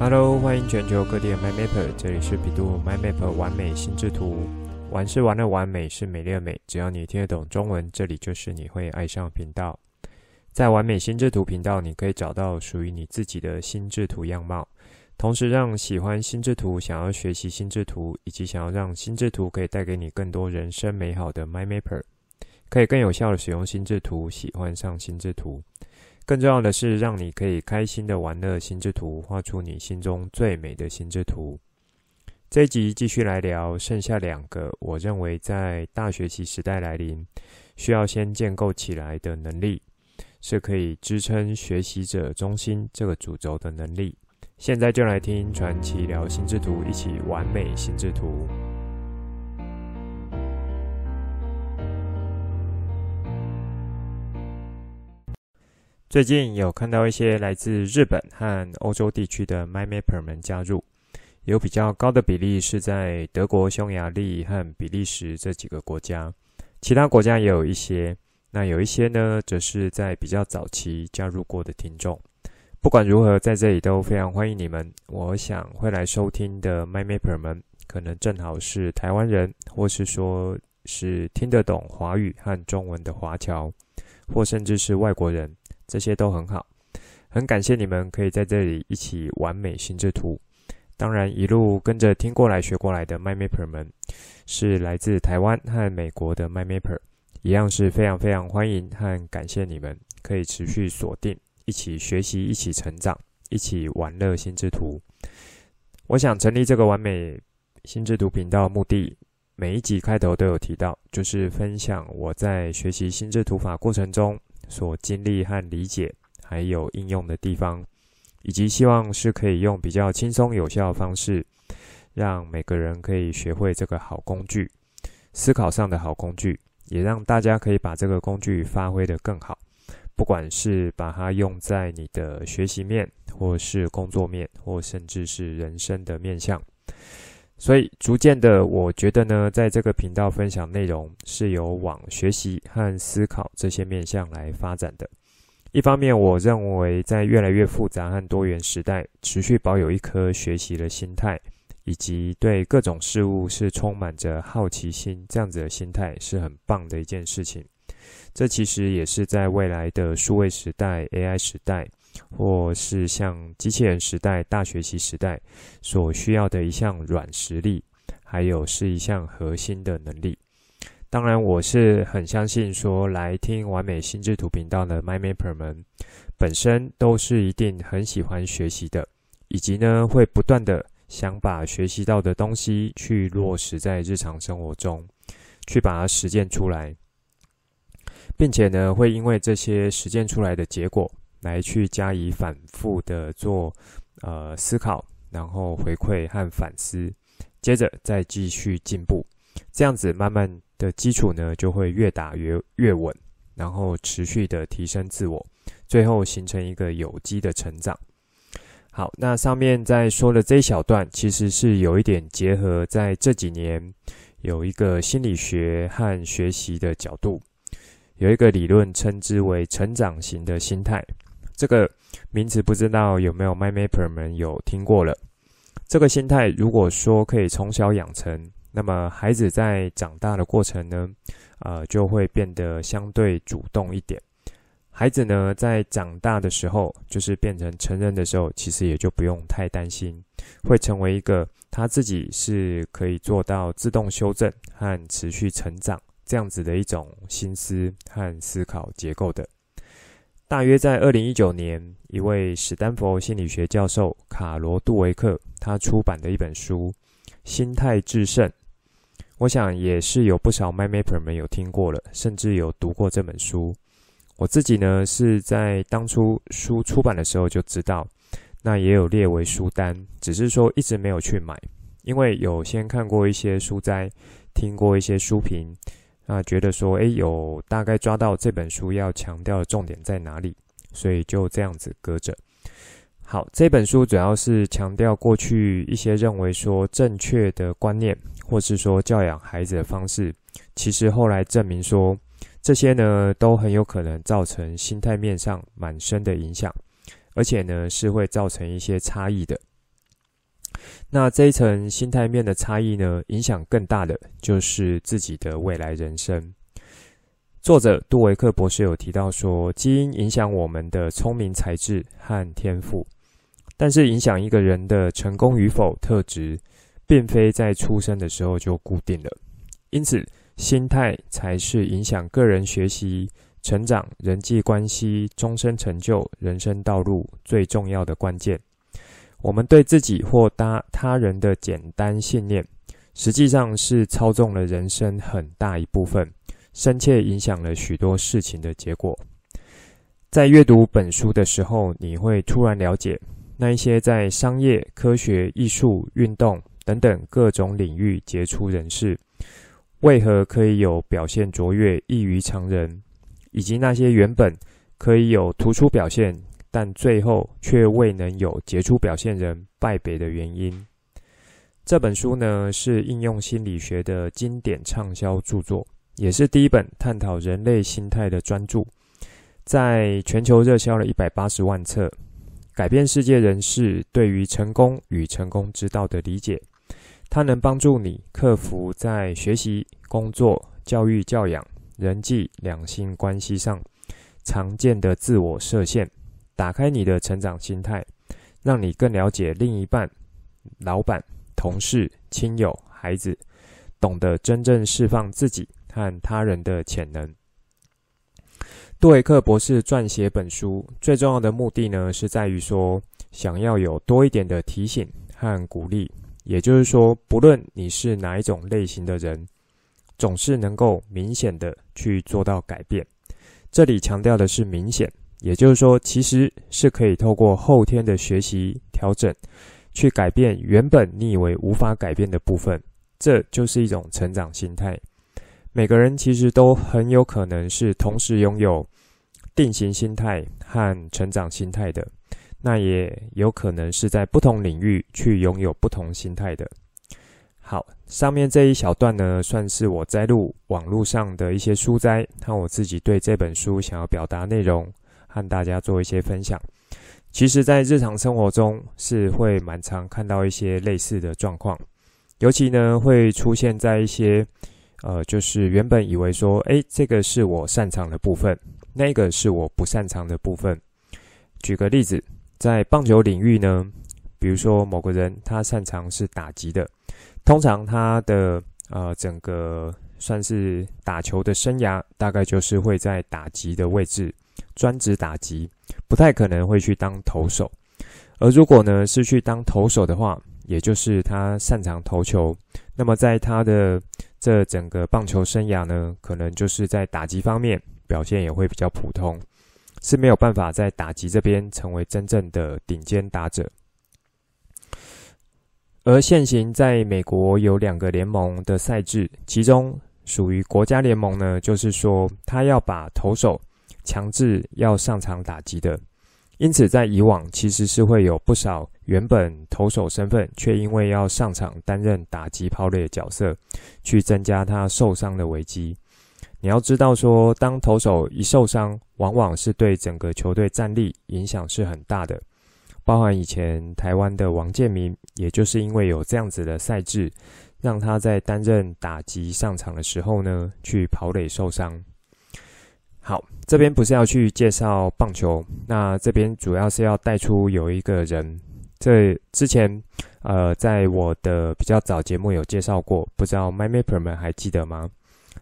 Hello，欢迎全球各地的 My Mapper，这里是比度 My Mapper 玩美心智图。玩是玩的完，美是美丽的美，只要你听得懂中文，这里就是你会爱上频道。在完美心智图频道，你可以找到属于你自己的心智图样貌，同时让喜欢心智图、想要学习心智图，以及想要让心智图可以带给你更多人生美好的 My Mapper，可以更有效的使用心智图，喜欢上心智图。更重要的是，让你可以开心的玩乐心智图，画出你心中最美的心智图。这一集继续来聊剩下两个，我认为在大学习时代来临，需要先建构起来的能力，是可以支撑学习者中心这个主轴的能力。现在就来听传奇聊心智图，一起完美心智图。最近有看到一些来自日本和欧洲地区的 MyMapper 们加入，有比较高的比例是在德国、匈牙利和比利时这几个国家，其他国家也有一些。那有一些呢，则是在比较早期加入过的听众。不管如何，在这里都非常欢迎你们。我想会来收听的 MyMapper 们，可能正好是台湾人，或是说是听得懂华语和中文的华侨，或甚至是外国人。这些都很好，很感谢你们可以在这里一起完美心智图。当然，一路跟着听过来学过来的 MyMapper 们，是来自台湾和美国的 MyMapper，一样是非常非常欢迎和感谢你们可以持续锁定，一起学习，一起成长，一起玩乐心智图。我想成立这个完美心智图频道目的，每一集开头都有提到，就是分享我在学习心智图法过程中。所经历和理解，还有应用的地方，以及希望是可以用比较轻松有效的方式，让每个人可以学会这个好工具，思考上的好工具，也让大家可以把这个工具发挥得更好。不管是把它用在你的学习面，或是工作面，或甚至是人生的面向。所以，逐渐的，我觉得呢，在这个频道分享内容是由往学习和思考这些面向来发展的。一方面，我认为在越来越复杂和多元时代，持续保有一颗学习的心态，以及对各种事物是充满着好奇心这样子的心态，是很棒的一件事情。这其实也是在未来的数位时代、AI 时代。或是像机器人时代、大学习时代所需要的一项软实力，还有是一项核心的能力。当然，我是很相信说，来听完美心智图频道的 MyMapper 们本身都是一定很喜欢学习的，以及呢会不断的想把学习到的东西去落实在日常生活中，去把它实践出来，并且呢会因为这些实践出来的结果。来去加以反复的做呃思考，然后回馈和反思，接着再继续进步，这样子慢慢的基础呢就会越打越越稳，然后持续的提升自我，最后形成一个有机的成长。好，那上面在说的这一小段，其实是有一点结合在这几年有一个心理学和学习的角度，有一个理论称之为成长型的心态。这个名词不知道有没有 MyMapper 们有听过了？这个心态如果说可以从小养成，那么孩子在长大的过程呢，呃，就会变得相对主动一点。孩子呢，在长大的时候，就是变成成人的时候，其实也就不用太担心，会成为一个他自己是可以做到自动修正和持续成长这样子的一种心思和思考结构的。大约在二零一九年，一位史丹佛心理学教授卡罗杜维克他出版的一本书《心态致胜》，我想也是有不少 MyMapper 们有听过了，甚至有读过这本书。我自己呢是在当初书出版的时候就知道，那也有列为书单，只是说一直没有去买，因为有先看过一些书摘，听过一些书评。那，觉得说，诶，有大概抓到这本书要强调的重点在哪里，所以就这样子搁着。好，这本书主要是强调过去一些认为说正确的观念，或是说教养孩子的方式，其实后来证明说，这些呢都很有可能造成心态面上蛮深的影响，而且呢是会造成一些差异的。那这一层心态面的差异呢，影响更大的就是自己的未来人生。作者杜维克博士有提到说，基因影响我们的聪明才智和天赋，但是影响一个人的成功与否特质，并非在出生的时候就固定了。因此，心态才是影响个人学习、成长、人际关系、终身成就、人生道路最重要的关键。我们对自己或他他人的简单信念，实际上是操纵了人生很大一部分，深切影响了许多事情的结果。在阅读本书的时候，你会突然了解，那一些在商业、科学、艺术、运动等等各种领域杰出人士，为何可以有表现卓越、异于常人，以及那些原本可以有突出表现，但最后却未能有杰出表现人败北的原因。这本书呢，是应用心理学的经典畅销著作，也是第一本探讨人类心态的专著，在全球热销了一百八十万册，改变世界人士对于成功与成功之道的理解。它能帮助你克服在学习、工作、教育、教养、人际、两性关系上常见的自我设限。打开你的成长心态，让你更了解另一半、老板、同事、亲友、孩子，懂得真正释放自己和他人的潜能。杜维克博士撰写本书最重要的目的呢，是在于说，想要有多一点的提醒和鼓励。也就是说，不论你是哪一种类型的人，总是能够明显的去做到改变。这里强调的是明显。也就是说，其实是可以透过后天的学习调整，去改变原本你以为无法改变的部分。这就是一种成长心态。每个人其实都很有可能是同时拥有定型心态和成长心态的，那也有可能是在不同领域去拥有不同心态的。好，上面这一小段呢，算是我摘录网络上的一些书摘，和我自己对这本书想要表达内容。和大家做一些分享。其实，在日常生活中是会蛮常看到一些类似的状况，尤其呢会出现在一些呃，就是原本以为说，诶，这个是我擅长的部分，那个是我不擅长的部分。举个例子，在棒球领域呢，比如说某个人他擅长是打击的，通常他的呃整个算是打球的生涯，大概就是会在打击的位置。专职打击，不太可能会去当投手。而如果呢是去当投手的话，也就是他擅长投球，那么在他的这整个棒球生涯呢，可能就是在打击方面表现也会比较普通，是没有办法在打击这边成为真正的顶尖打者。而现行在美国有两个联盟的赛制，其中属于国家联盟呢，就是说他要把投手。强制要上场打击的，因此在以往其实是会有不少原本投手身份，却因为要上场担任打击跑垒角色，去增加他受伤的危机。你要知道说，当投手一受伤，往往是对整个球队战力影响是很大的。包含以前台湾的王建民，也就是因为有这样子的赛制，让他在担任打击上场的时候呢，去跑垒受伤。好，这边不是要去介绍棒球，那这边主要是要带出有一个人，这之前呃在我的比较早节目有介绍过，不知道 MyMapper 们还记得吗？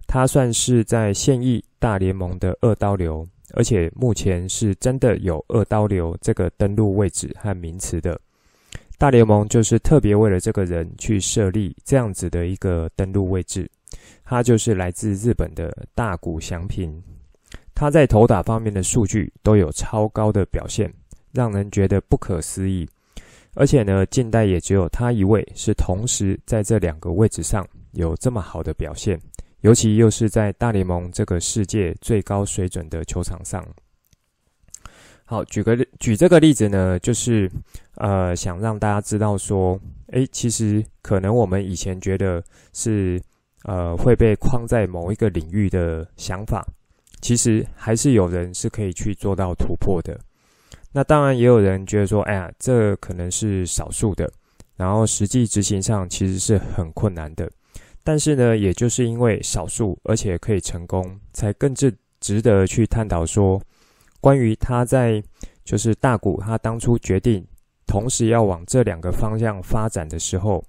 他算是在现役大联盟的二刀流，而且目前是真的有二刀流这个登录位置和名词的。大联盟就是特别为了这个人去设立这样子的一个登录位置，他就是来自日本的大谷翔平。他在投打方面的数据都有超高的表现，让人觉得不可思议。而且呢，近代也只有他一位是同时在这两个位置上有这么好的表现，尤其又是在大联盟这个世界最高水准的球场上。好，举个举这个例子呢，就是呃，想让大家知道说，诶，其实可能我们以前觉得是呃会被框在某一个领域的想法。其实还是有人是可以去做到突破的。那当然也有人觉得说，哎呀，这可能是少数的。然后实际执行上其实是很困难的。但是呢，也就是因为少数而且可以成功，才更值值得去探讨说，关于他在就是大谷他当初决定同时要往这两个方向发展的时候，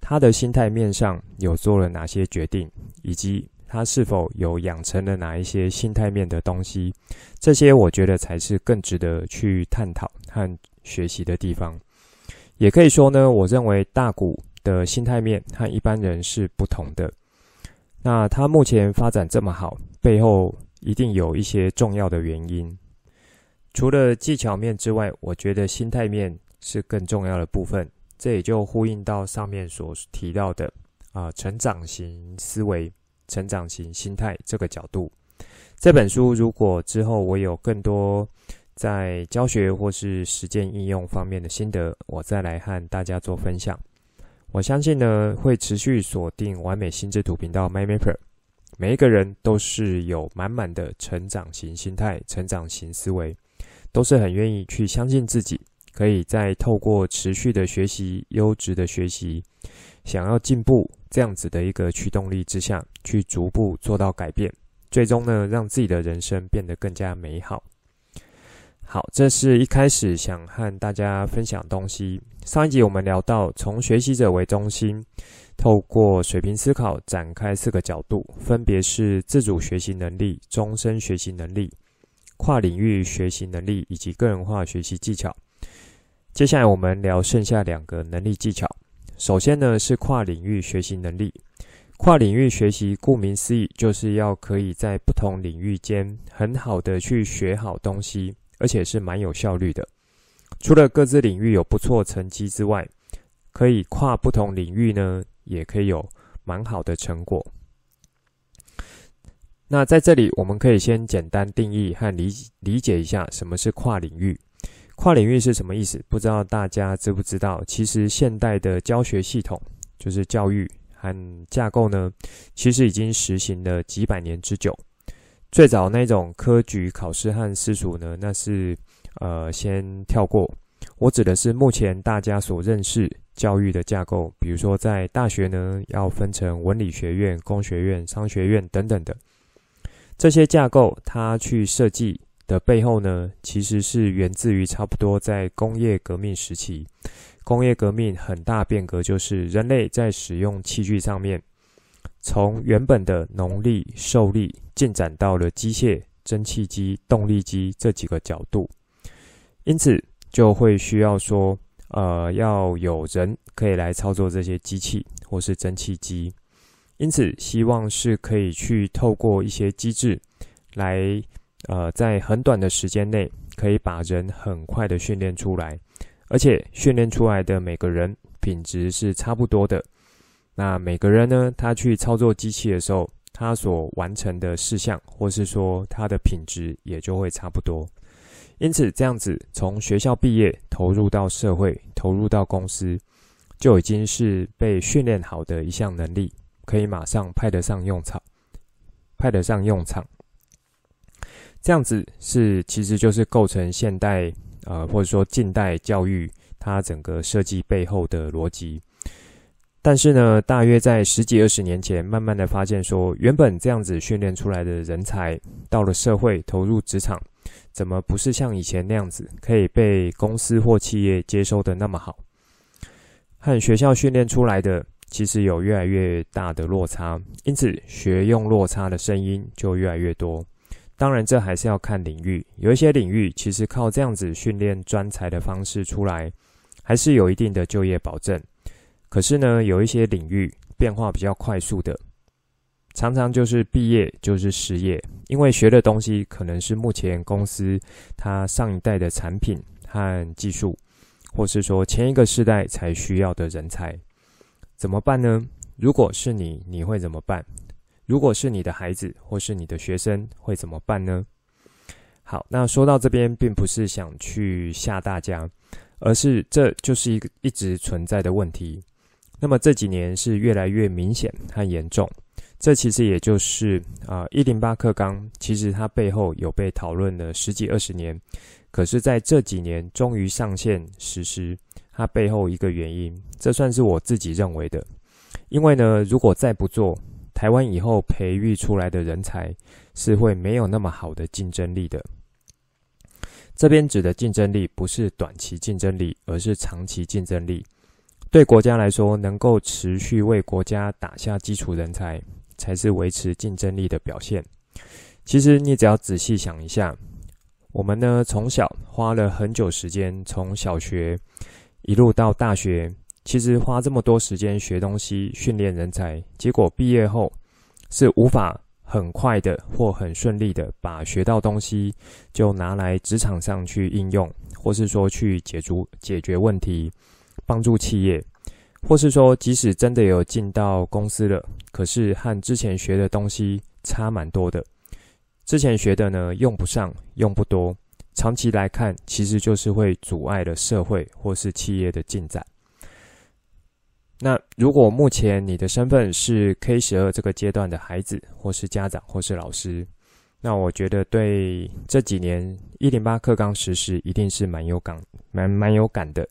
他的心态面上有做了哪些决定，以及他是否有养成了哪一些心态面的东西，这些我觉得才是更值得去探讨和学习的地方。也可以说呢，我认为大股的心态面和一般人是不同的。那他目前发展这么好，背后一定有一些重要的原因。除了技巧面之外，我觉得心态面是更重要的部分。这也就呼应到上面所提到的啊、成长型思维、成长型心态这个角度。这本书如果之后我有更多。在教学或是实践应用方面的心得，我再来和大家做分享。我相信呢，会持续锁定完美心智图频道 MyMapper。每一个人都是有满满的成长型心态、成长型思维，都是很愿意去相信自己，可以在透过持续的学习、优质的学习，想要进步这样子的一个驱动力之下，去逐步做到改变，最终呢，让自己的人生变得更加美好。好，这是一开始想和大家分享东西。上一集我们聊到，从学习者为中心，透过水平思考展开四个角度，分别是自主学习能力、终身学习能力、跨领域学习能力以及个人化学习技巧。接下来我们聊剩下两个能力技巧。首先呢，是跨领域学习能力。跨领域学习顾名思义，就是要可以在不同领域间很好的去学好东西。而且是蛮有效率的。除了各自领域有不错成绩之外，可以跨不同领域呢，也可以有蛮好的成果。那在这里，我们可以先简单定义和理理解一下什么是跨领域。跨领域是什么意思？不知道大家知不知道？其实现代的教学系统，就是教育和架构呢，其实已经实行了几百年之久。最早那种科举考试和私塾呢，那是呃先跳过。我指的是目前大家所认识教育的架构，比如说在大学呢，要分成文理学院、工学院、商学院等等的这些架构，它去设计的背后呢，其实是源自于差不多在工业革命时期。工业革命很大变革，就是人类在使用器具上面。从原本的农力、兽力进展到了机械、蒸汽机、动力机这几个角度，因此就会需要说，呃，要有人可以来操作这些机器或是蒸汽机。因此，希望是可以去透过一些机制来，呃，在很短的时间内可以把人很快的训练出来，而且训练出来的每个人品质是差不多的。那每个人呢，他去操作机器的时候，他所完成的事项，或是说他的品质，也就会差不多。因此，这样子从学校毕业，投入到社会，投入到公司，就已经是被训练好的一项能力，可以马上派得上用场，派得上用场。这样子是，其实就是构成现代，呃，或者说近代教育它整个设计背后的逻辑。但是呢，大约在十几二十年前，慢慢的发现说，原本这样子训练出来的人才，到了社会投入职场，怎么不是像以前那样子，可以被公司或企业接收的那么好？和学校训练出来的，其实有越来越大的落差，因此学用落差的声音就越来越多。当然，这还是要看领域，有一些领域其实靠这样子训练专才的方式出来，还是有一定的就业保证。可是呢，有一些领域变化比较快速的，常常就是毕业就是失业，因为学的东西可能是目前公司它上一代的产品和技术，或是说前一个世代才需要的人才，怎么办呢？如果是你，你会怎么办？如果是你的孩子或是你的学生，会怎么办呢？好，那说到这边，并不是想去吓大家，而是这就是一个一直存在的问题。那么这几年是越来越明显和严重，这其实也就是啊一零八课纲，其实它背后有被讨论了十几二十年，可是在这几年终于上线实施，它背后一个原因，这算是我自己认为的。因为呢，如果再不做，台湾以后培育出来的人才是会没有那么好的竞争力的。这边指的竞争力不是短期竞争力，而是长期竞争力。对国家来说，能够持续为国家打下基础人才，才是维持竞争力的表现。其实你只要仔细想一下，我们呢从小花了很久时间，从小学一路到大学，其实花这么多时间学东西、训练人才，结果毕业后是无法很快的或很顺利的把学到东西就拿来职场上去应用，或是说去解决解决问题，帮助企业，或是说即使真的有进到公司了，可是和之前学的东西差蛮多的。之前学的呢，用不上，用不多，长期来看，其实就是会阻碍了社会或是企业的进展。那如果目前你的身份是 K 十二这个阶段的孩子，或是家长，或是老师，那我觉得对这几年一零八课纲实施一定是蛮有感、蛮蛮有感的。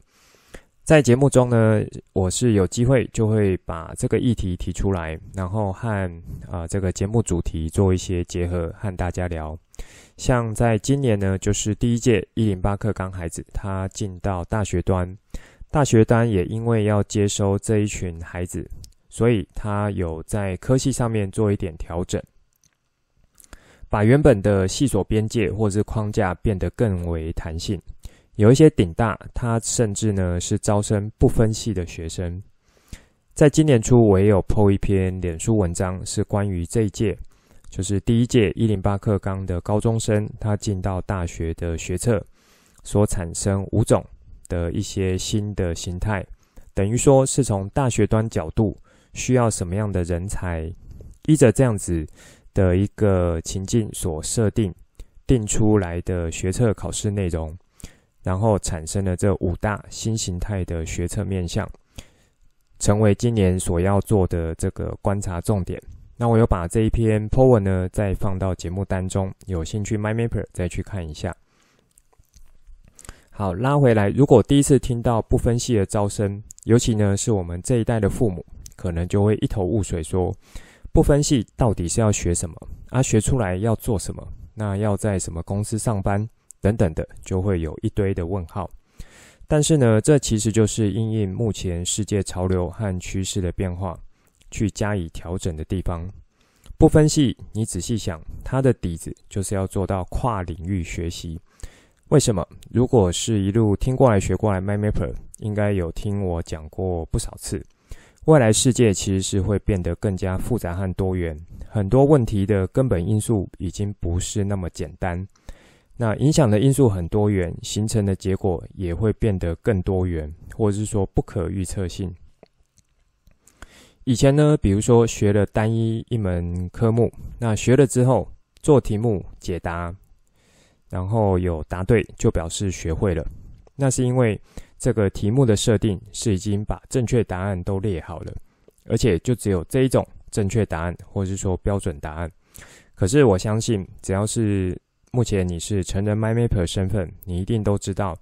在节目中呢，我是有机会就会把这个议题提出来，然后和啊、这个节目主题做一些结合，和大家聊。像在今年呢，就是第一届一零八课纲孩子他进到大学端，大学端也因为要接收这一群孩子，所以他有在科系上面做一点调整，把原本的系所边界或是框架变得更为弹性。有一些顶大，他甚至呢是招生不分系的学生。在今年初，我也有 po 一篇脸书文章，是关于这一届，就是第一届一零八课纲的高中生，他进到大学的学测所产生五种的一些新的形态，等于说是从大学端角度需要什么样的人才，依着这样子的一个情境所设定定出来的学测考试内容。然后产生了这五大新形态的学测面向，成为今年所要做的这个观察重点。那我有把这一篇 po 文呢，再放到节目当中，有兴趣 MyMapper 再去看一下。好，拉回来，如果第一次听到不分系的招生，尤其呢是我们这一代的父母，可能就会一头雾水说，不分系到底是要学什么？啊，学出来要做什么？那要在什么公司上班？等等的，就会有一堆的问号。但是呢，这其实就是因应目前世界潮流和趋势的变化，去加以调整的地方。不分系，你仔细想，它的底子就是要做到跨领域学习。为什么？如果是一路听过来学过来 m y m a p e r 应该有听我讲过不少次。未来世界其实是会变得更加复杂和多元，很多问题的根本因素已经不是那么简单。那影响的因素很多元，形成的结果也会变得更多元，或者是说不可预测性。以前呢，比如说学了单一一门科目，那学了之后做题目解答，然后有答对就表示学会了。那是因为这个题目的设定是已经把正确答案都列好了，而且就只有这一种正确答案，或是说标准答案。可是我相信，只要是目前你是成人 MyMapper 身份，你一定都知道，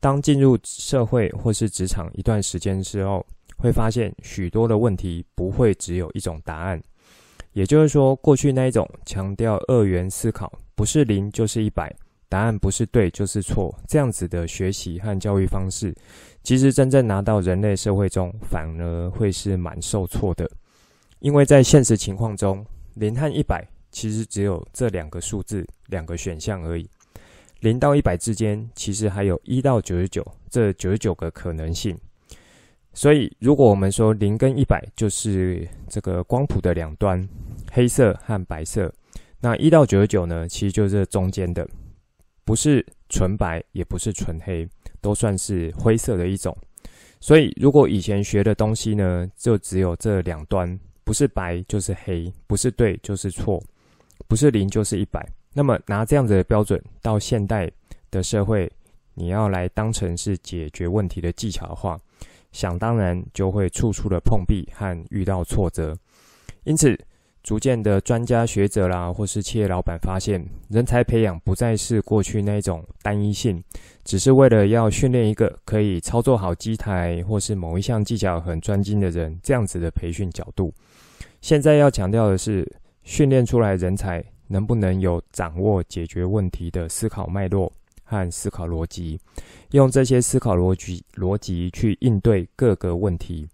当进入社会或是职场一段时间之后，会发现许多的问题不会只有一种答案。也就是说，过去那一种强调二元思考，不是零就是一百，答案不是对就是错，这样子的学习和教育方式，其实真正拿到人类社会中，反而会是蛮受挫的，因为在现实情况中，零和一百。其实只有这两个数字，两个选项而已。零到一百之间，其实还有一到九十九这九十九个可能性。所以，如果我们说零跟一百就是这个光谱的两端，黑色和白色，那一到九十九呢，其实就是中间的，不是纯白，也不是纯黑，都算是灰色的一种。所以，如果以前学的东西呢，就只有这两端，不是白就是黑，不是对就是错。不是零就是一百，那么拿这样子的标准到现代的社会，你要来当成是解决问题的技巧的话，想当然就会处处的碰壁和遇到挫折。因此，逐渐的专家学者啦，或是企业老板发现，人才培养不再是过去那种单一性，只是为了要训练一个可以操作好机台或是某一项技巧很专精的人，这样子的培训角度。现在要强调的是，训练出来人才能不能有掌握解决问题的思考脉络和思考逻辑，用这些思考逻辑逻辑去应对各个问题，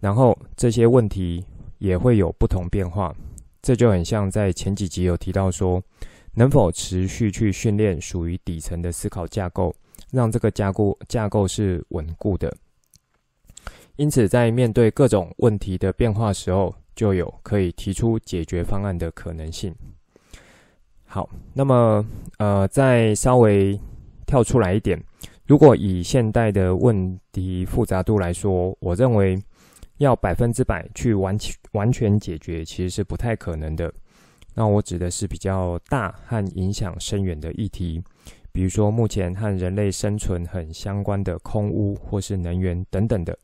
然后这些问题。也会有不同变化，这就很像在前几集有提到说，能否持续去训练属于底层的思考架构，让这个架构架构是稳固的。因此，在面对各种问题的变化时候，就有可以提出解决方案的可能性。好，那么呃，再稍微跳出来一点，如果以现代的问题复杂度来说，我认为。要百分之百去完全完全解决，其实是不太可能的。那我指的是比较大和影响深远的议题，比如说目前和人类生存很相关的空污或是能源等等的。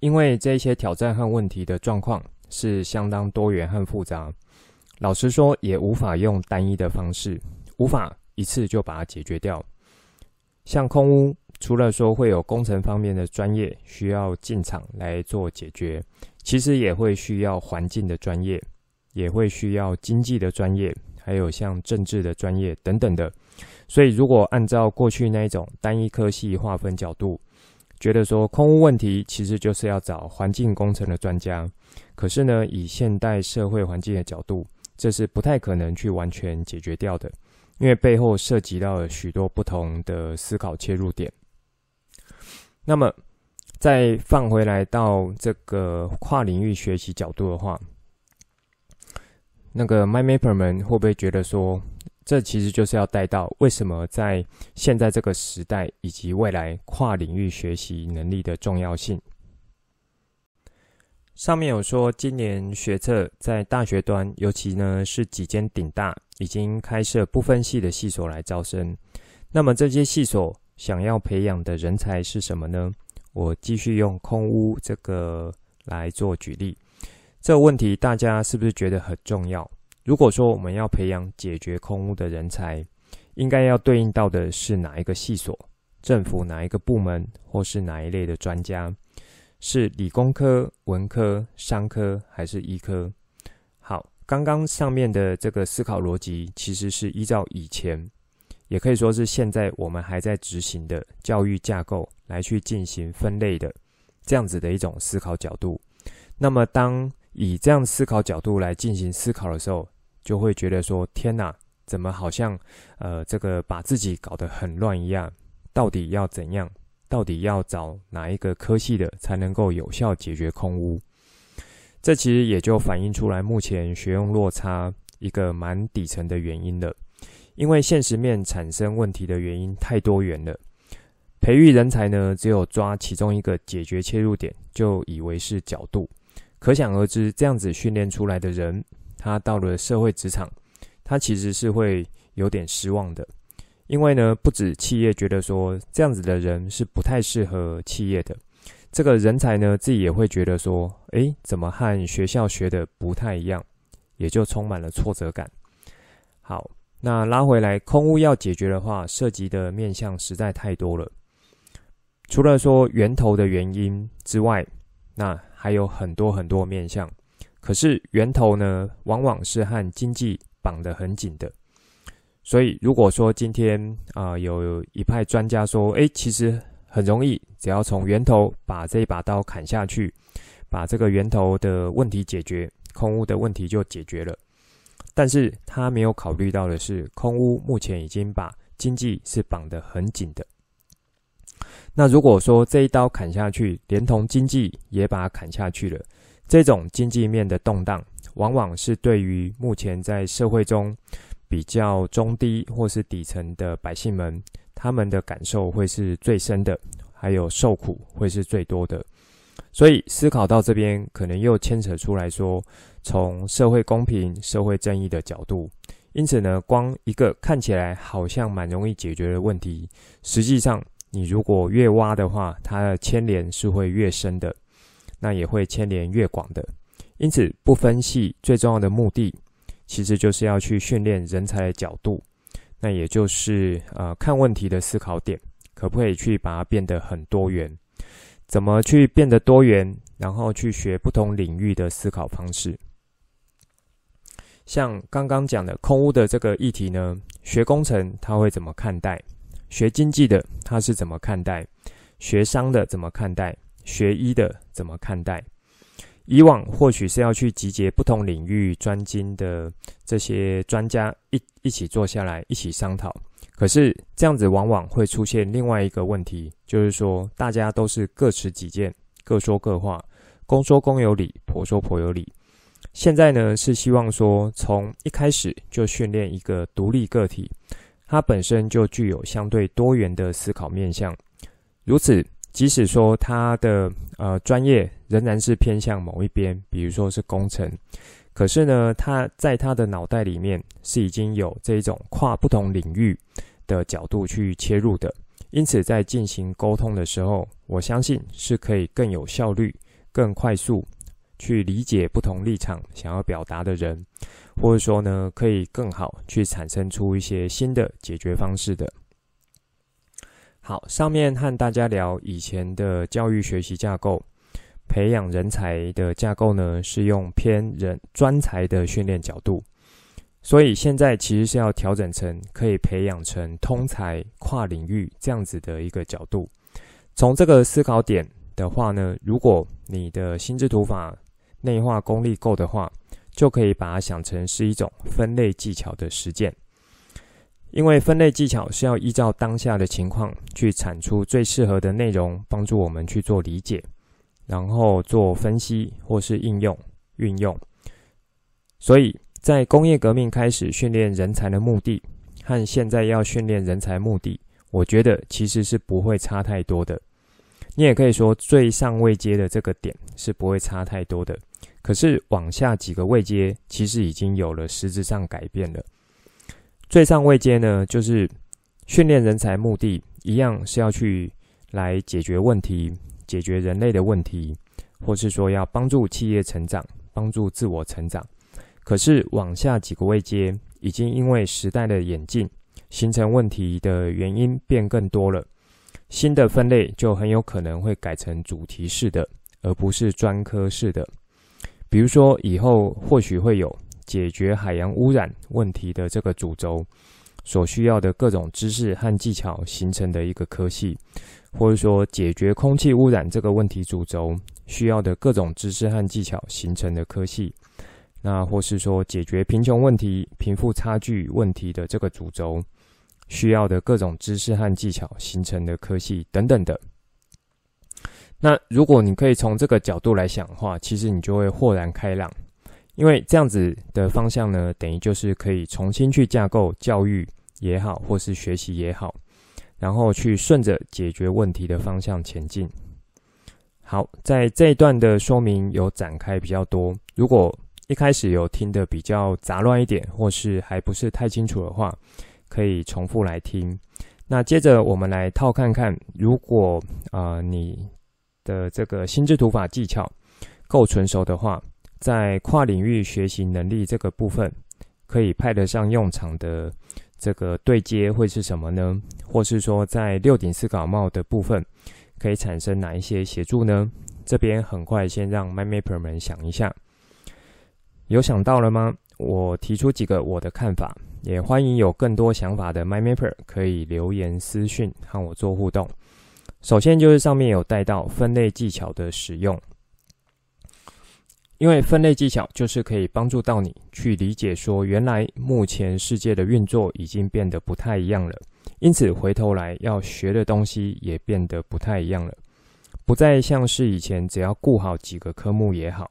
因为这些挑战和问题的状况是相当多元和复杂，老实说也无法用单一的方式，无法一次就把它解决掉。像空污。除了说会有工程方面的专业需要进场来做解决，其实也会需要环境的专业，也会需要经济的专业，还有像政治的专业等等的。所以，如果按照过去那一种单一科系划分角度，觉得说空污问题其实就是要找环境工程的专家，可是呢，以现代社会环境的角度，这是不太可能去完全解决掉的，因为背后涉及到了许多不同的思考切入点。那么，再放回来到这个跨领域学习角度的话，那个 MyMapper 们会不会觉得说，这其实就是要带到为什么在现在这个时代以及未来跨领域学习能力的重要性？上面有说，今年学测在大学端，尤其呢是几间顶大已经开设不分系的系所来招生。那么这些系所，想要培养的人才是什么呢？我继续用空屋这个来做举例。这个问题大家是不是觉得很重要？如果说我们要培养解决空屋的人才，应该要对应到的是哪一个系所？政府哪一个部门，或是哪一类的专家？是理工科、文科、商科还是医科？好，刚刚上面的这个思考逻辑，其实是依照以前。也可以说是现在我们还在执行的教育架构来去进行分类的这样子的一种思考角度。那么，当以这样思考角度来进行思考的时候，就会觉得说：天哪，怎么好像呃这个把自己搞得很乱一样？到底要怎样？到底要找哪一个科系的才能够有效解决空屋？这其实也就反映出来目前学用落差一个蛮底层的原因了。因为现实面产生问题的原因太多元了，培育人才呢，只有抓其中一个解决切入点，就以为是角度。可想而知，这样子训练出来的人，他到了社会职场，他其实是会有点失望的。因为呢，不止企业觉得说这样子的人是不太适合企业的，这个人才呢，自己也会觉得说，诶，怎么和学校学的不太一样，也就充满了挫折感。好。那拉回来，空污要解决的话，涉及的面向实在太多了。除了说源头的原因之外，那还有很多很多面向。可是源头呢，往往是和经济绑得很紧的。所以，如果说今天啊、有一派专家说，诶，其实很容易，只要从源头把这一把刀砍下去，把这个源头的问题解决，空污的问题就解决了。但是他没有考虑到的是，空屋目前已经把经济是绑得很紧的。那如果说这一刀砍下去，连同经济也把它砍下去了，这种经济面的动荡，往往是对于目前在社会中比较中低或是底层的百姓们，他们的感受会是最深的，还有受苦会是最多的。所以思考到这边，可能又牵扯出来说，从社会公平、社会正义的角度，因此呢，光一个看起来好像蛮容易解决的问题，实际上你如果越挖的话，它的牵连是会越深的，那也会牵连越广的。因此，不分析最重要的目的，其实就是要去训练人才的角度，那也就是呃看问题的思考点，可不可以去把它变得很多元？怎么去变得多元？然后去学不同领域的思考方式。像刚刚讲的空屋的这个议题呢，学工程他会怎么看待？学经济的他是怎么看待？学商的怎么看待？学医的怎么看待？以往或许是要去集结不同领域专精的这些专家一一起坐下来一起商讨，可是这样子往往会出现另外一个问题，就是说大家都是各持己见，各说各话，公说公有理，婆说婆有理。现在呢，是希望说从一开始就训练一个独立个体，它本身就具有相对多元的思考面向。如此，即使说他的呃专业仍然是偏向某一边，比如说是工程，可是呢，他在他的脑袋里面是已经有这种跨不同领域的角度去切入的。因此，在进行沟通的时候，我相信是可以更有效率、更快速。去理解不同立场想要表达的人，或者说呢，可以更好去产生出一些新的解决方式的。好，上面和大家聊以前的教育学习架构，培养人才的架构呢，是用偏人专才的训练角度，所以现在其实是要调整成可以培养成通才、跨领域这样子的一个角度。从这个思考点的话呢，如果你的心智图法内化功力够的话，就可以把它想成是一种分类技巧的实践。因为分类技巧是要依照当下的情况去产出最适合的内容，帮助我们去做理解，然后做分析或是应用运用。所以在工业革命开始训练人才的目的，和现在要训练人才目的，我觉得其实是不会差太多的。你也可以说最上位阶的这个点是不会差太多的。可是往下几个位阶，其实已经有了实质上改变了。最上位阶呢，就是训练人才目的一样是要去来解决问题，解决人类的问题，或是说要帮助企业成长，帮助自我成长。可是往下几个位阶，已经因为时代的演进，形成问题的原因变更多了，新的分类就很有可能会改成主题式的，而不是专科式的。比如说，以后或许会有解决海洋污染问题的这个主轴所需要的各种知识和技巧形成的一个科系，或者说解决空气污染这个问题主轴需要的各种知识和技巧形成的科系，那或是说解决贫穷问题、贫富差距问题的这个主轴需要的各种知识和技巧形成的科系等等的。那如果你可以从这个角度来想的话，其实你就会豁然开朗，因为这样子的方向呢，等于就是可以重新去架构教育也好，或是学习也好，然后去顺着解决问题的方向前进。好，在这一段的说明有展开比较多，如果一开始有听得比较杂乱一点，或是还不是太清楚的话，可以重复来听。那接着我们来套看看，如果啊、呃、你。的这个心智图法技巧够纯熟的话，在跨领域学习能力这个部分，可以派得上用场的这个对接会是什么呢？或是说，在六顶思考帽的部分，可以产生哪一些协助呢？这边很快先让 My Mapper 们想一下，有想到了吗？我提出几个我的看法，也欢迎有更多想法的 My Mapper 可以留言私讯和我做互动。首先就是上面有带到分类技巧的使用，因为分类技巧就是可以帮助到你去理解说，原来目前世界的运作已经变得不太一样了，因此回头来要学的东西也变得不太一样了，不再像是以前只要顾好几个科目也好，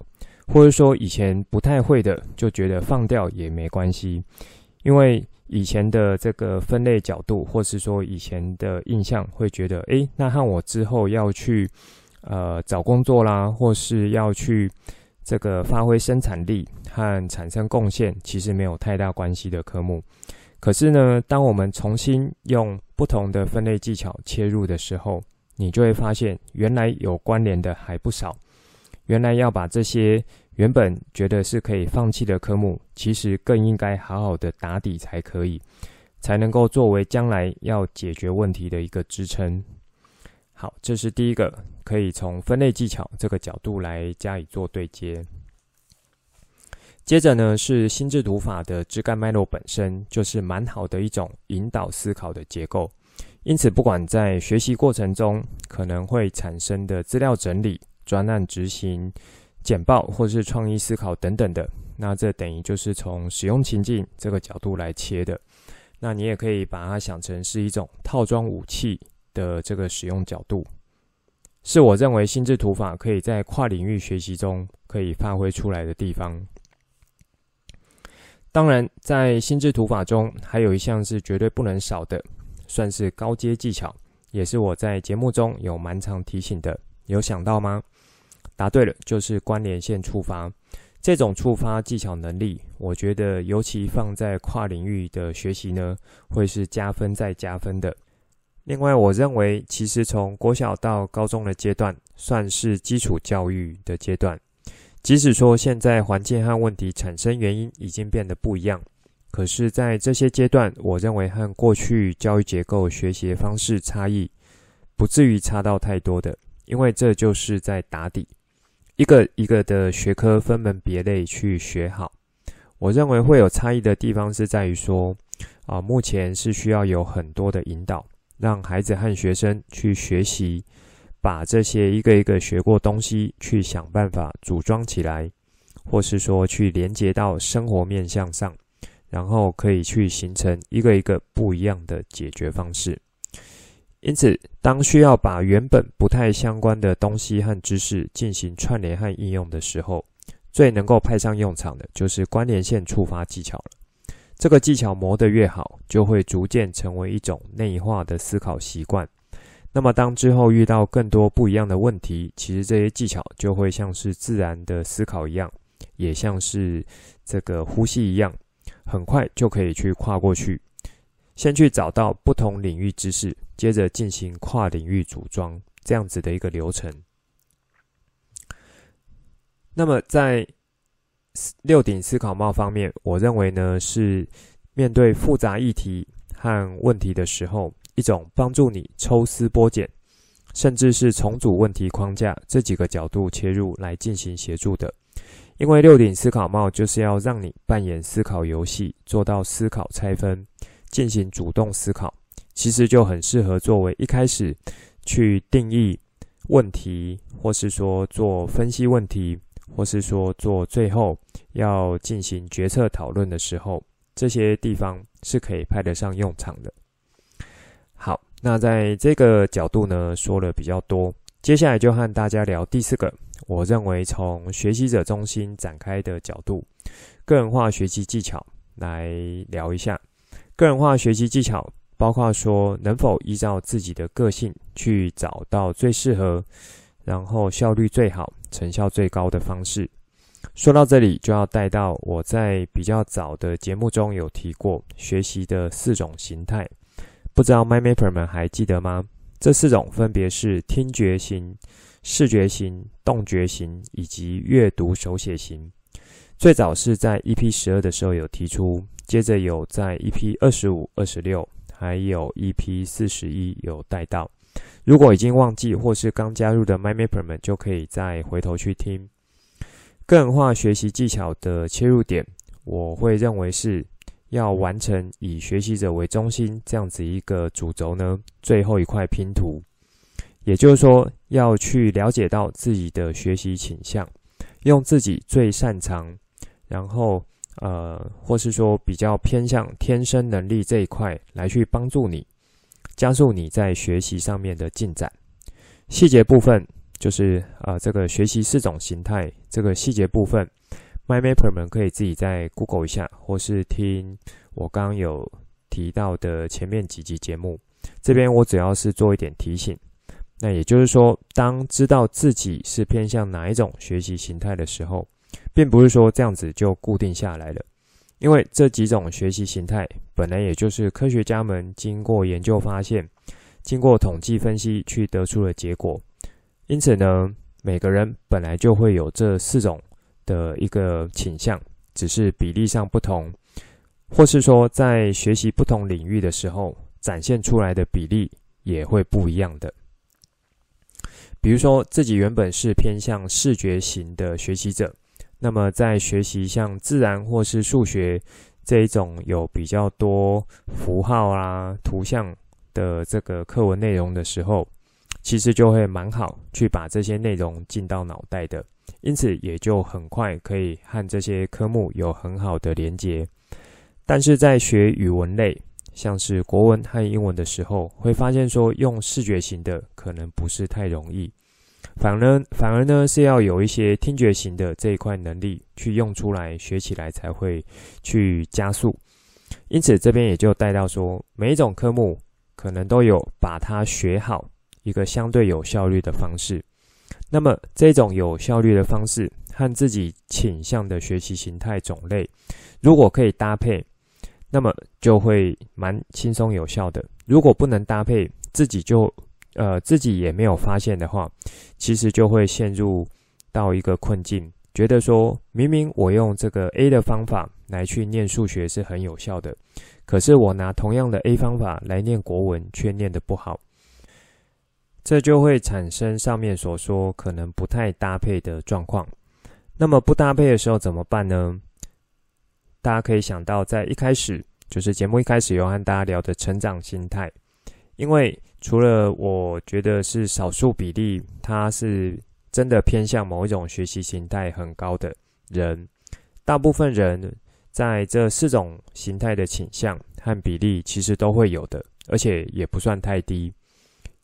或者说以前不太会的就觉得放掉也没关系，因为。以前的这个分类角度，或是说以前的印象，会觉得，诶，那和我之后要去，呃，找工作啦，或是要去这个发挥生产力和产生贡献，其实没有太大关系的科目。可是呢，当我们重新用不同的分类技巧切入的时候，你就会发现，原来有关联的还不少。原来要把这些原本觉得是可以放弃的科目，其实更应该好好的打底才可以，才能够作为将来要解决问题的一个支撑。好，这是第一个，可以从分类技巧这个角度来加以做对接。接着呢，是心智图法的枝干脉络本身就是蛮好的一种引导思考的结构，因此不管在学习过程中可能会产生的资料整理、专案执行、简报或是创意思考等等的，那这等于就是从使用情境这个角度来切的。那你也可以把它想成是一种套装武器的这个使用角度，是我认为心智图法可以在跨领域学习中可以发挥出来的地方。当然，在心智图法中，还有一项是绝对不能少的，算是高阶技巧，也是我在节目中有蛮常提醒的。有想到吗？答对了，就是关联线触发。这种触发技巧能力，我觉得尤其放在跨领域的学习呢，会是加分再加分的。另外，我认为其实从国小到高中的阶段，算是基础教育的阶段。即使说现在环境和问题产生原因已经变得不一样，可是，在这些阶段，我认为和过去教育结构、学习方式差异不至于差到太多的，因为这就是在打底，一个一个的学科分门别类去学好。我认为会有差异的地方是在于说，啊，目前是需要有很多的引导，让孩子和学生去学习。把这些一个一个学过东西去想办法组装起来，或是说去连接到生活面向上，然后可以去形成一个一个不一样的解决方式。因此，当需要把原本不太相关的东西和知识进行串联和应用的时候，最能够派上用场的就是关联线触发技巧了。这个技巧磨得越好，就会逐渐成为一种内化的思考习惯。那么，当之后遇到更多不一样的问题，其实这些技巧就会像是自然的思考一样，也像是这个呼吸一样，很快就可以去跨过去。先去找到不同领域知识，接着进行跨领域组装，这样子的一个流程。那么，在六顶思考帽方面，我认为呢，是面对复杂议题和问题的时候。一种帮助你抽丝剥茧，甚至是重组问题框架这几个角度切入来进行协助的。因为六顶思考帽就是要让你扮演思考游戏，做到思考拆分，进行主动思考。其实就很适合作为一开始去定义问题，或是说做分析问题，或是说做最后要进行决策讨论的时候，这些地方是可以派得上用场的。好，那在这个角度呢，说了比较多，接下来就和大家聊第四个，我认为从学习者中心展开的角度，个人化学习技巧来聊一下。个人化学习技巧包括说能否依照自己的个性去找到最适合，然后效率最好、成效最高的方式。说到这里，就要带到我在比较早的节目中有提过学习的四种形态。不知道 MyMapper 们还记得吗？这四种分别是听觉型、视觉型、动觉型以及阅读手写型。最早是在 EP 十二的时候有提出，接着有在 EP 二十五、二十六，还有 EP 四十一有带到。如果已经忘记或是刚加入的 MyMapper 们，就可以再回头去听。个人化学习技巧的切入点，我会认为是。要完成以学习者为中心这样子一个主轴呢，最后一块拼图，也就是说，要去了解到自己的学习倾向，用自己最擅长，然后呃，或是说比较偏向天生能力这一块来去帮助你，加速你在学习上面的进展。细节部分就是呃，这个学习四种形态，这个细节部分。MyMapper 们可以自己再 Google 一下，或是听我刚刚有提到的前面几集节目。这边我主要是做一点提醒。那也就是说，当知道自己是偏向哪一种学习形态的时候，并不是说这样子就固定下来了，因为这几种学习形态本来也就是科学家们经过研究发现、经过统计分析去得出的结果。因此呢，每个人本来就会有这四种。的一个倾向，只是比例上不同，或是说在学习不同领域的时候，展现出来的比例也会不一样的。比如说，自己原本是偏向视觉型的学习者，那么在学习像自然或是数学这一种有比较多符号啊、图像的这个课文内容的时候，其实就会蛮好去把这些内容进到脑袋的，因此也就很快可以和这些科目有很好的连结。但是在学语文类，像是国文和英文的时候，会发现说用视觉型的可能不是太容易，反而呢，反而呢是要有一些听觉型的这一块能力去用出来，学起来才会去加速。因此这边也就带到说，每一种科目可能都有把它学好一个相对有效率的方式。那么这种有效率的方式和自己倾向的学习形态种类，如果可以搭配。那么就会蛮轻松有效的。如果不能搭配，自己就呃自己也没有发现的话，其实就会陷入到一个困境，觉得说明明我用这个 A 的方法来去念数学是很有效的，可是我拿同样的 A 方法来念国文却念得不好，这就会产生上面所说可能不太搭配的状况。那么不搭配的时候怎么办呢？大家可以想到，在一开始就是节目一开始有和大家聊的成长心态，因为除了我觉得是少数比例，他是真的偏向某一种学习形态很高的人，大部分人在这四种形态的倾向和比例其实都会有的，而且也不算太低。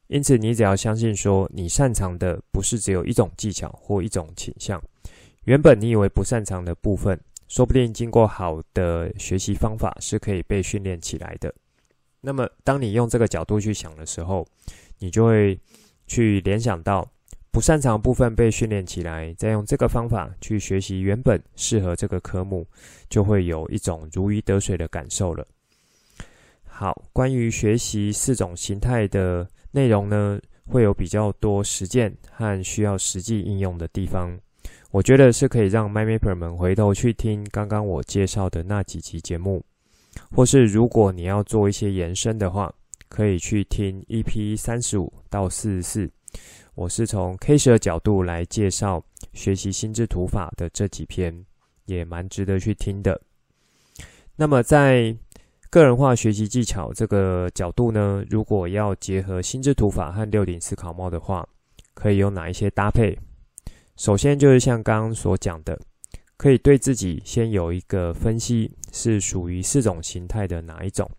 因此，你只要相信说你擅长的不是只有一种技巧或一种倾向，原本你以为不擅长的部分。说不定经过好的学习方法是可以被训练起来的。那么，当你用这个角度去想的时候，你就会去联想到不擅长部分被训练起来，再用这个方法去学习原本适合这个科目，就会有一种如鱼得水的感受了。好，关于学习四种形态的内容呢，会有比较多实践和需要实际应用的地方。我觉得是可以让 MyMapper 们回头去听刚刚我介绍的那几集节目，或是如果你要做一些延伸的话，可以去听 EP 三十五到四十四。我是从 Case 的角度来介绍学习心智图法的这几篇，也蛮值得去听的。那么在个人化学习技巧这个角度呢，如果要结合心智图法和六顶思考帽的话，可以有哪一些搭配？首先就是像刚刚所讲的，可以对自己先有一个分析，是属于四种形态的哪一种。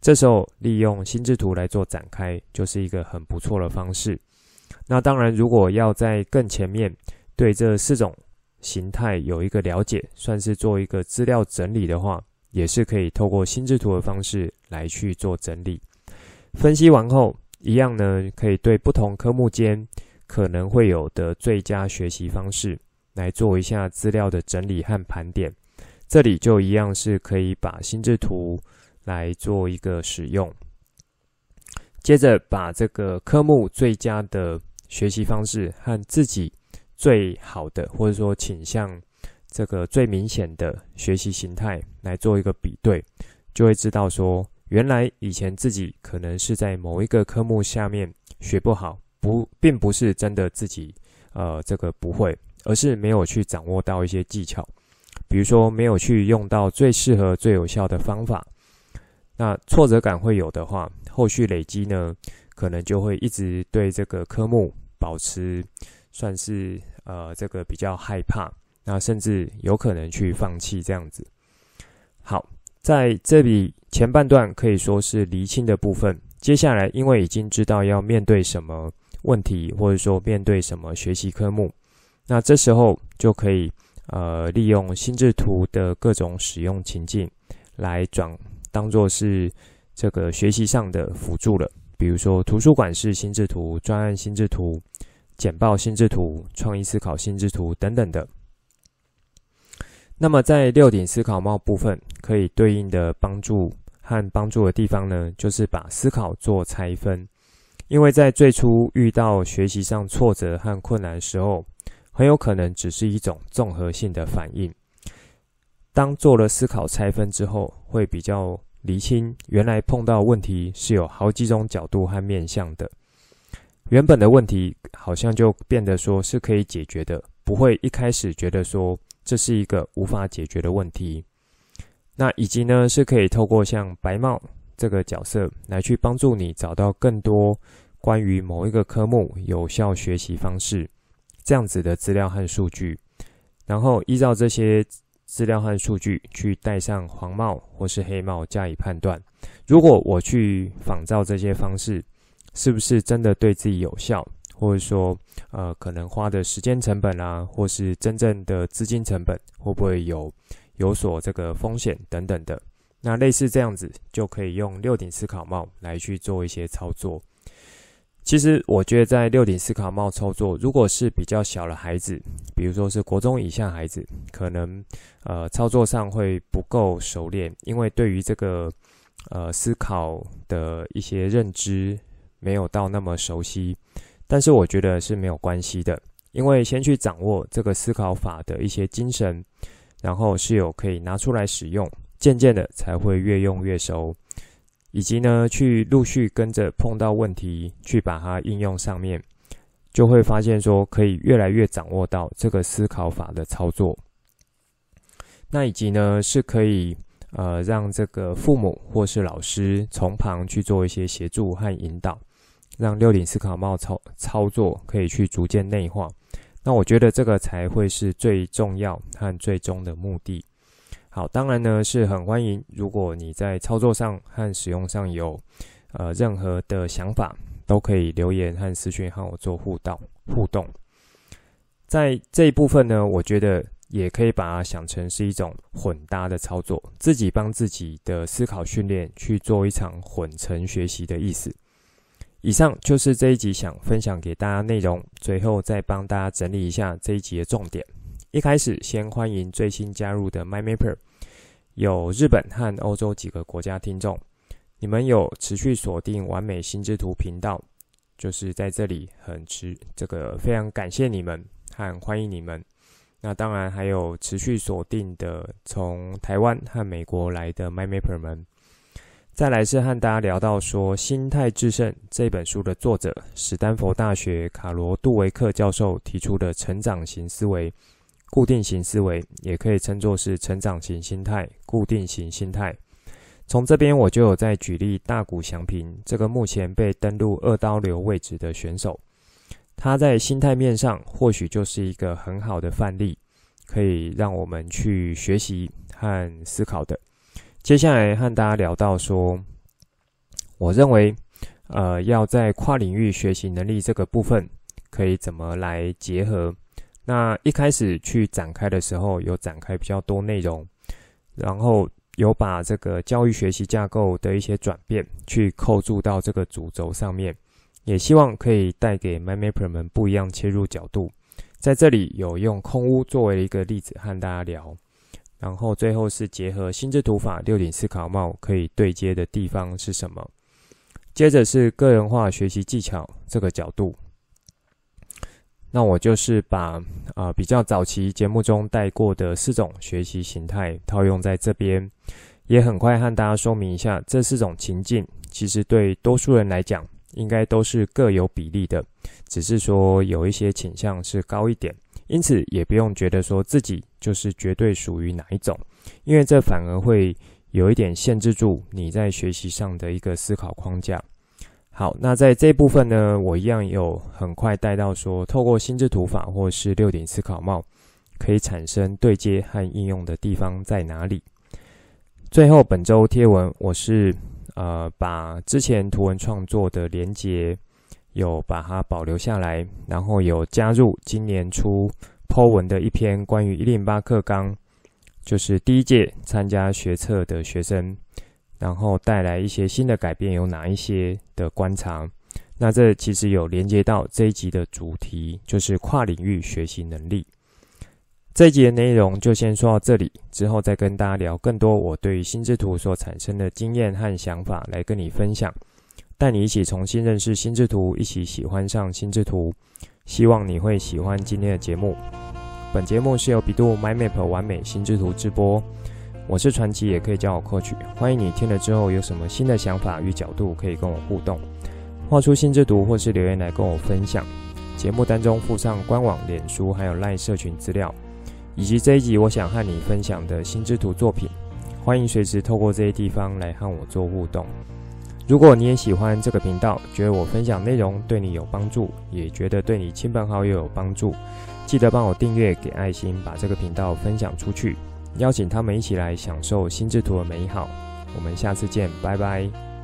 这时候利用心智图来做展开，就是一个很不错的方式。那当然，如果要在更前面对这四种形态有一个了解，算是做一个资料整理的话，也是可以透过心智图的方式来去做整理。分析完后，一样呢，可以对不同科目间。可能会有的最佳学习方式，来做一下资料的整理和盘点。这里就一样是可以把心智图来做一个使用。接着把这个科目最佳的学习方式和自己最好的或者说倾向这个最明显的学习形态来做一个比对，就会知道说，原来以前自己可能是在某一个科目下面学不好。不，并不是真的自己，呃，这个不会，而是没有去掌握到一些技巧，比如说没有去用到最适合、最有效的方法。那挫折感会有的话，后续累积呢，可能就会一直对这个科目保持算是呃这个比较害怕，那甚至有可能去放弃这样子。好，在这里前半段可以说是厘清的部分，接下来因为已经知道要面对什么。问题，或者说面对什么学习科目，那这时候就可以呃利用心智图的各种使用情境来转当做是这个学习上的辅助了。比如说图书馆式心智图、专案心智图、简报心智图、创意思考心智图等等的。那么在六顶思考帽部分，可以对应的帮助和帮助的地方呢，就是把思考做拆分。因为在最初遇到学习上挫折和困难的时候，很有可能只是一种综合性的反应。当做了思考拆分之后，会比较厘清，原来碰到问题是有好几种角度和面向的。原本的问题好像就变得说是可以解决的，不会一开始觉得说这是一个无法解决的问题。那以及呢，是可以透过像白帽这个角色来去帮助你找到更多关于某一个科目有效学习方式这样子的资料和数据，然后依照这些。资料和数据去戴上黄帽或是黑帽加以判断。如果我去仿照这些方式，是不是真的对自己有效？或者说，呃，可能花的时间成本啊，或是真正的资金成本，会不会有有所这个风险等等的？那类似这样子，就可以用六顶思考帽来去做一些操作。其实我觉得，在六顶思考帽操作，如果是比较小的孩子，比如说是国中以下孩子，可能呃操作上会不够熟练，因为对于这个呃思考的一些认知没有到那么熟悉。但是我觉得是没有关系的，因为先去掌握这个思考法的一些精神，然后是有可以拿出来使用，渐渐的才会越用越熟。以及呢，去陆续跟着碰到问题，去把它应用上面，就会发现说可以越来越掌握到这个思考法的操作。那以及呢，是可以呃让这个父母或是老师从旁去做一些协助和引导，让六顶思考帽操操作可以去逐渐内化。那我觉得这个才会是最重要和最终的目的。好，当然呢是很欢迎。如果你在操作上和使用上有呃任何的想法，都可以留言和私讯和我做互动互动。在这一部分呢，我觉得也可以把它想成是一种混搭的操作，自己帮自己的思考训练去做一场混成学习的意思。以上就是这一集想分享给大家内容，最后再帮大家整理一下这一集的重点。一开始先欢迎最新加入的 MyMapper，有日本和欧洲几个国家听众，你们有持续锁定完美心智图频道，就是在这里很持这个非常感谢你们和欢迎你们。那当然还有持续锁定的从台湾和美国来的 MyMapper 们。再来是和大家聊到说《心态致胜》这本书的作者史丹佛大学卡罗杜维克教授提出的成长型思维。固定型思维也可以称作是成长型心态、固定型心态。从这边我就有在举例大谷翔平这个目前被登录二刀流位置的选手，他在心态面上或许就是一个很好的范例，可以让我们去学习和思考的。接下来和大家聊到说，我认为，呃，要在跨领域学习能力这个部分，可以怎么来结合？那一开始去展开的时候，有展开比较多内容，然后有把这个教育学习架构的一些转变去扣住到这个主轴上面，也希望可以带给 MyMapper 们不一样切入角度。在这里有用空屋作为一个例子和大家聊，然后最后是结合心智图法六顶思考帽可以对接的地方是什么？接着是个人化学习技巧这个角度。那我就是把啊、呃、比较早期节目中带过的四种学习形态套用在这边，也很快和大家说明一下，这四种情境其实对多数人来讲应该都是各有比例的，只是说有一些倾向是高一点，因此也不用觉得说自己就是绝对属于哪一种，因为这反而会有一点限制住你在学习上的一个思考框架。好，那在这部分呢，我一样有很快带到说，透过心智图法或是六顶思考帽，可以产生对接和应用的地方在哪里？最后本周贴文，我是呃把之前图文创作的连结有把它保留下来，然后有加入今年初 po 文的一篇关于一零八课纲，就是第一届参加学测的学生。然后带来一些新的改变，有哪一些的观察？那这其实有连接到这一集的主题，就是跨领域学习能力。这一集的内容就先说到这里，之后再跟大家聊更多我对心智图所产生的经验和想法来跟你分享，带你一起重新认识心智图，一起喜欢上心智图，希望你会喜欢今天的节目。本节目是由比度 MyMap 完美心智图制播。我是传奇，也可以叫我 Coach。欢迎你听了之后有什么新的想法与角度，可以跟我互动，画出心之图或是留言来跟我分享。节目当中附上官网、脸书还有 LINE 社群资料，以及这一集我想和你分享的心之图作品。欢迎随时透过这些地方来和我做互动。如果你也喜欢这个频道，觉得我分享内容对你有帮助，也觉得对你亲朋好友有帮助，记得帮我订阅、给爱心，把这个频道分享出去。邀请他们一起来享受心智图的美好。我们下次见，拜拜。